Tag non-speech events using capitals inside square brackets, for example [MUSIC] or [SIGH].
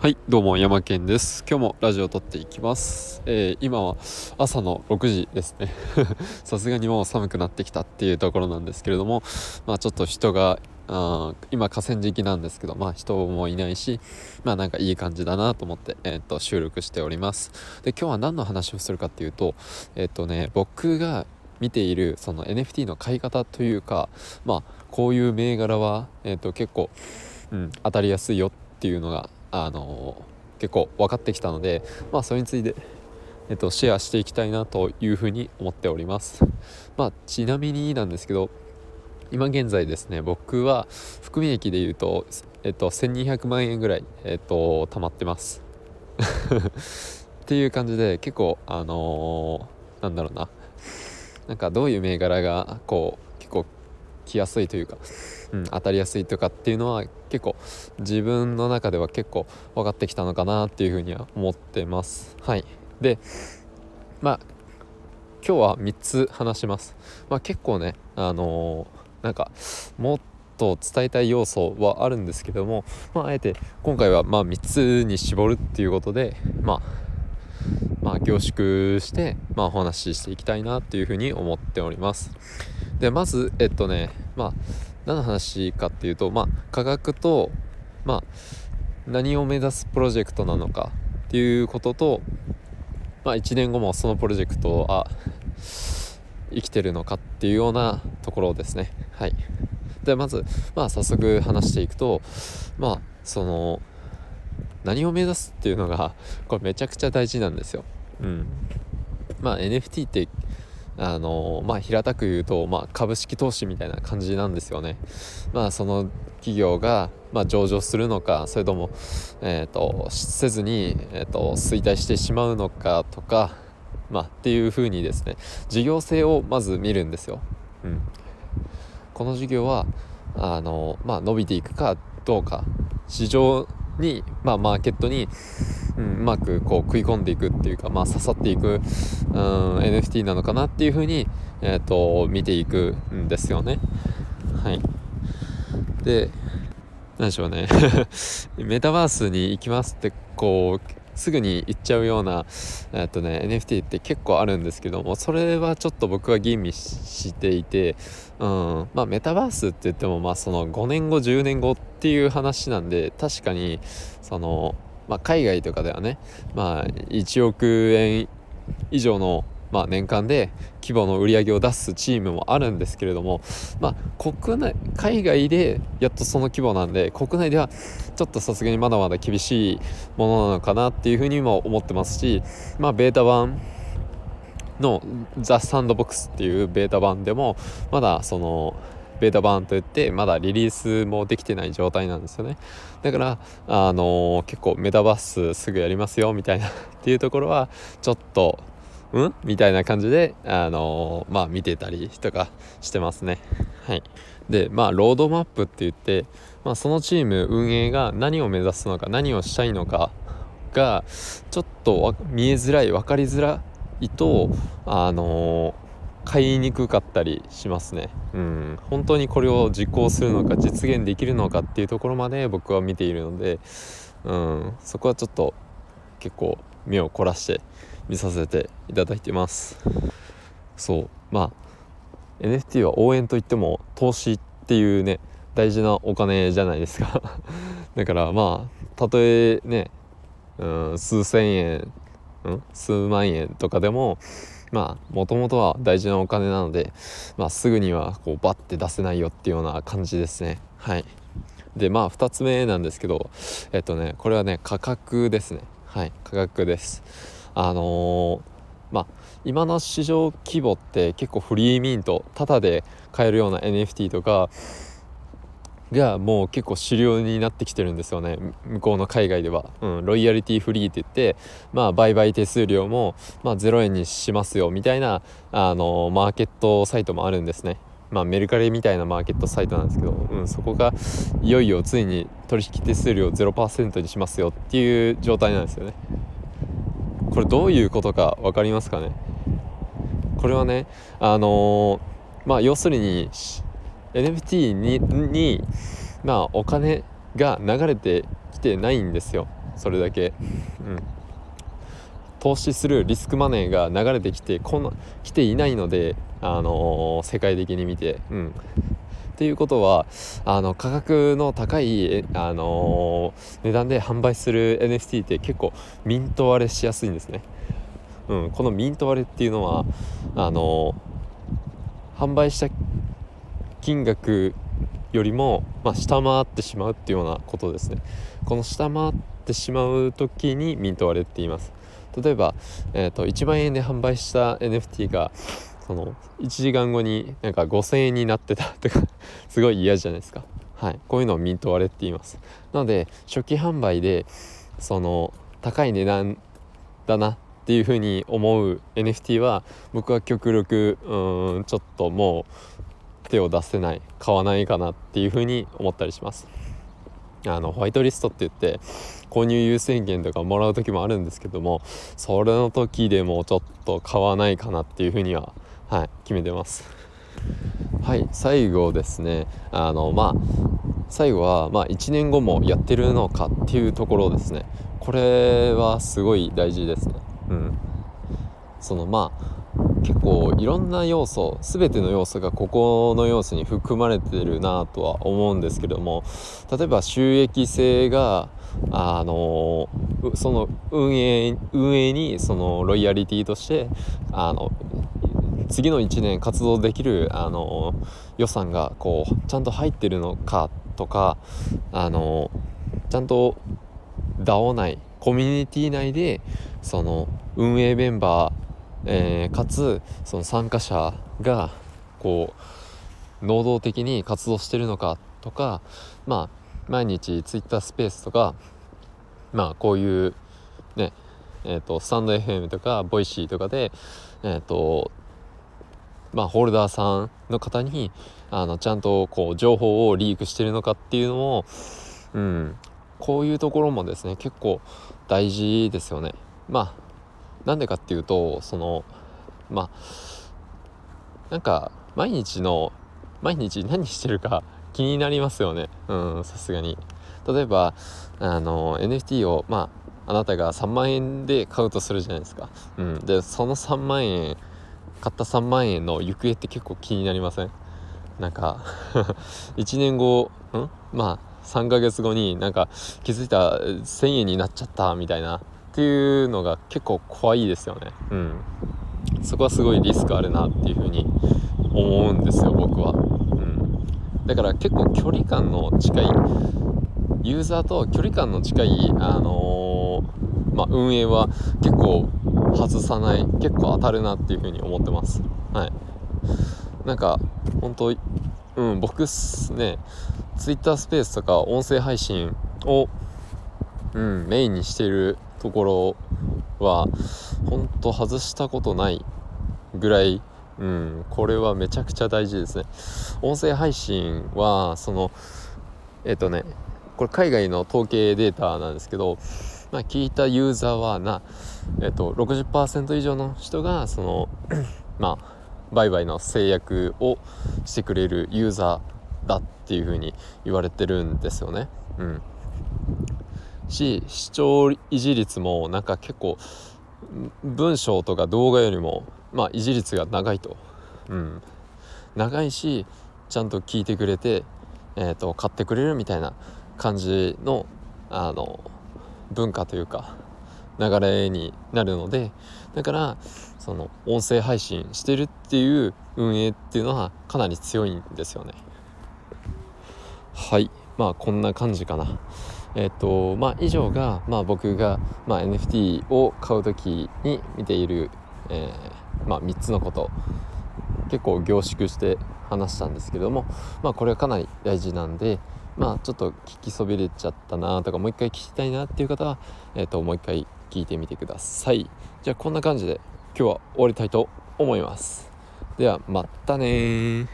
はいどうも山健です。今日もラジオを撮っていきます、えー、今は朝の6時ですね。[LAUGHS] さすがにもう寒くなってきたっていうところなんですけれどもまあちょっと人があ今河川敷なんですけどまあ人もいないしまあなんかいい感じだなと思って、えー、と収録しております。で今日は何の話をするかっていうとえっ、ー、とね僕が見ているその NFT の買い方というかまあこういう銘柄は、えー、と結構、うん、当たりやすいよっていうのがあの結構分かってきたので、まあ、それについて、えっと、シェアしていきたいなというふうに思っております。まあ、ちなみになんですけど今現在ですね僕は含み益でいうと、えっと、1200万円ぐらい、えっと、貯まってます。[LAUGHS] っていう感じで結構あのー、なんだろうななんかどういう銘柄がこう結構来やすいというかうん、当たりやすいとかっていうのは結構自分の中では結構分かってきたのかなっていうふうには思ってます。はい。でまあ今日は3つ話します、まあ、結構ねあのー、なんかもっと伝えたい要素はあるんですけども、まあ、あえて今回はま3つに絞るっていうことでまあまあ、凝縮して、まあ、お話ししていきたいなっていうふうに思っております。でまずえっとねまあ何の話かっていうとまあ科学とまあ何を目指すプロジェクトなのかっていうこととまあ1年後もそのプロジェクトは生きてるのかっていうようなところですね。はい。でまずまあ早速話していくとまあその何を目指すっていうのがこれめちゃくちゃ大事なんですよ。うん。まあ NFT ってあのまあ、平たく言うと、まあ、株式投資みたいな感じなんですよね。まあ、その企業が、まあ、上場するのかそれとも、えーと、せずに、えーと、衰退してしまうのかとか、まあ、っていうふうにですね事業性をまず見るんですよ。うん、この事業はあの、まあ、伸びていくかどうか市場に、まあ、マーケットに、うん、うまくこう食い込んでいくっていうか、まあ、刺さっていく、うん、NFT なのかなっていうふうに、えーと、見ていくんですよね。はい、で何でしょうね [LAUGHS] メタバースに行きますってこうすぐに行っちゃうような、えっとね、NFT って結構あるんですけどもそれはちょっと僕は吟味していて、うんまあ、メタバースって言っても、まあ、その5年後10年後っていう話なんで確かにその、まあ、海外とかではね、まあ、1億円以上のまあ、年間で規模の売り上げを出すチームもあるんですけれども、まあ、国内海外でやっとその規模なんで国内ではちょっとさすがにまだまだ厳しいものなのかなっていうふうにも思ってますし、まあ、ベータ版のザ・サンドボックスっていうベータ版でもまだそのベータ版といってまだリリースもできてない状態なんですよねだからあのー、結構メタバースすぐやりますよみたいな [LAUGHS] っていうところはちょっとうん？みたいな感じで、あのー、まあ見てたりとかしてますね。はい。で、まあロードマップって言って、まあそのチーム運営が何を目指すのか、何をしたいのかが、ちょっと見えづらい、分かりづらいと、あのー、買いにくかったりしますね。うん。本当にこれを実行するのか、実現できるのかっていうところまで僕は見ているので、うん、そこはちょっと結構目を凝らして見させていただいてますそうまあ NFT は応援といっても投資っていうね大事なお金じゃないですか [LAUGHS] だからまあたとえね、うん、数千円、うん、数万円とかでもまあもともとは大事なお金なので、まあ、すぐにはこうバッて出せないよっていうような感じですね。はい。でまあ2つ目なんですけどえっとねこれはね価格ですね。はい価格です。あのー、まあ今の市場規模って結構フリーミントタダで買えるような NFT とかがもう結構主流になってきてるんですよね。向こうの海外では、うん、ロイヤリティフリーって言ってまあ売買手数料も、まあ、0円にしますよみたいなあのマーケットサイトもあるんですね。まあ、メルカリみたいなマーケットサイトなんですけど、うん、そこがいよいよついに取引手数料0%にしますよっていう状態なんですよね。これどういうことか分かりますかね？これはねあのー、まあ要するに NFT ににまあお金が流れてきてないんですよ。それだけ、うん、投資するリスクマネーが流れてきてこんな来ていないので、あのー、世界的に見て、うん、っていうことはあの価格の高い、あのー、値段で販売する NFT って結構ミント割れしやすいんですね、うん、このミント割れっていうのはあのー、販売した金額よりも、まあ、下回ってしまうっていうようなことですね。この下回ってしまう時にミント割れって言います。例えば、えーと、1万円で販売した NFT がその1時間後になんか5000円になってた [LAUGHS] とかすごい嫌じゃないですか。はい。こういうのをミント割れって言います。なので初期販売でその高い値段だなっていうふうに思う NFT は僕は極力うんちょっともう手を出せない買わないかなっていうふうに思ったりします。あのホワイトリストって言って購入優先権とかもらう時もあるんですけどもそれの時でもちょっと買わないかなっていうふうには、はい、決めてます。はい最後ですね。あのまあ最後は、まあ、1年後もやってるのかっていうところですね。これはすごい大事ですね。うん。そのまあ結構いろんな要素全ての要素がここの要素に含まれてるなとは思うんですけども例えば収益性があのその運営運営にそのロイヤリティとしてあの次の1年活動できるあの予算がこうちゃんと入ってるのかとかあのちゃんと DAO 内コミュニティ内でその運営メンバーえー、かつその参加者がこう能動的に活動してるのかとかまあ毎日ツイッタースペースとかまあこういうねえーと、スタンド FM とかボイシーとかでえっ、ー、とまあホルダーさんの方にあのちゃんとこう情報をリークしてるのかっていうのもうんこういうところもですね結構大事ですよね。まあなんでかっていうとそのまあなんか毎日の毎日何してるか気になりますよね。うんさすがに。例えばあの NFT をまああなたが3万円で買うとするじゃないですか、うん、でその3万円買った3万円の行方って結構気になりません？なんか [LAUGHS] 1年後んまあ3ヶ月後になんか気づいた1000円になっちゃったみたいなっていうのが結構怖いですよね。うん。そこはすごいリスクあるなっていうふうに思うんですよ僕は、うん、だから結構距離感の近いユーザーと距離感の近い、あのー、まあ、運営は結構外さない結構当たるなっていうふうに思ってます。はい。なんか本当うん僕ね Twitter スペースとか音声配信をうんメインにしているところは本当外したことないぐらい、うん、これはめちゃくちゃ大事ですね音声配信はそのえっ、とねこれ海外の統計データなんですけど、まあ、聞いたユーザーはな、えっ、と、60%以上の人がその [CLEARS THROAT] まあ売買の制約をしてくれるユーザーだっていうふうに言われてるんですよね。うん、し視聴維持率もなんか結構文章とか動画よりもまあ維持率が長いと、うん、長いしちゃんと聞いてくれて、えーと、買ってくれるみたいな感じのあの文化というか流れになるのでだからその音声配信してるっていう運営っていうのはかなり強いんですよね。はい。まあこんな感じかな。えっとまあ、以上が、まあ、僕が、まあ、NFT を買う時に見ている、えー、まあ、3つのこと。結構凝縮して話したんですけども、まあ、これはかなり大事なんで、まあ、ちょっと聞きそびれちゃったなとかもう一回聞きたいなっていう方は、えー、ともう一回聞いてみてください。じゃあこんな感じで今日は終わりたいと思います。ではまたね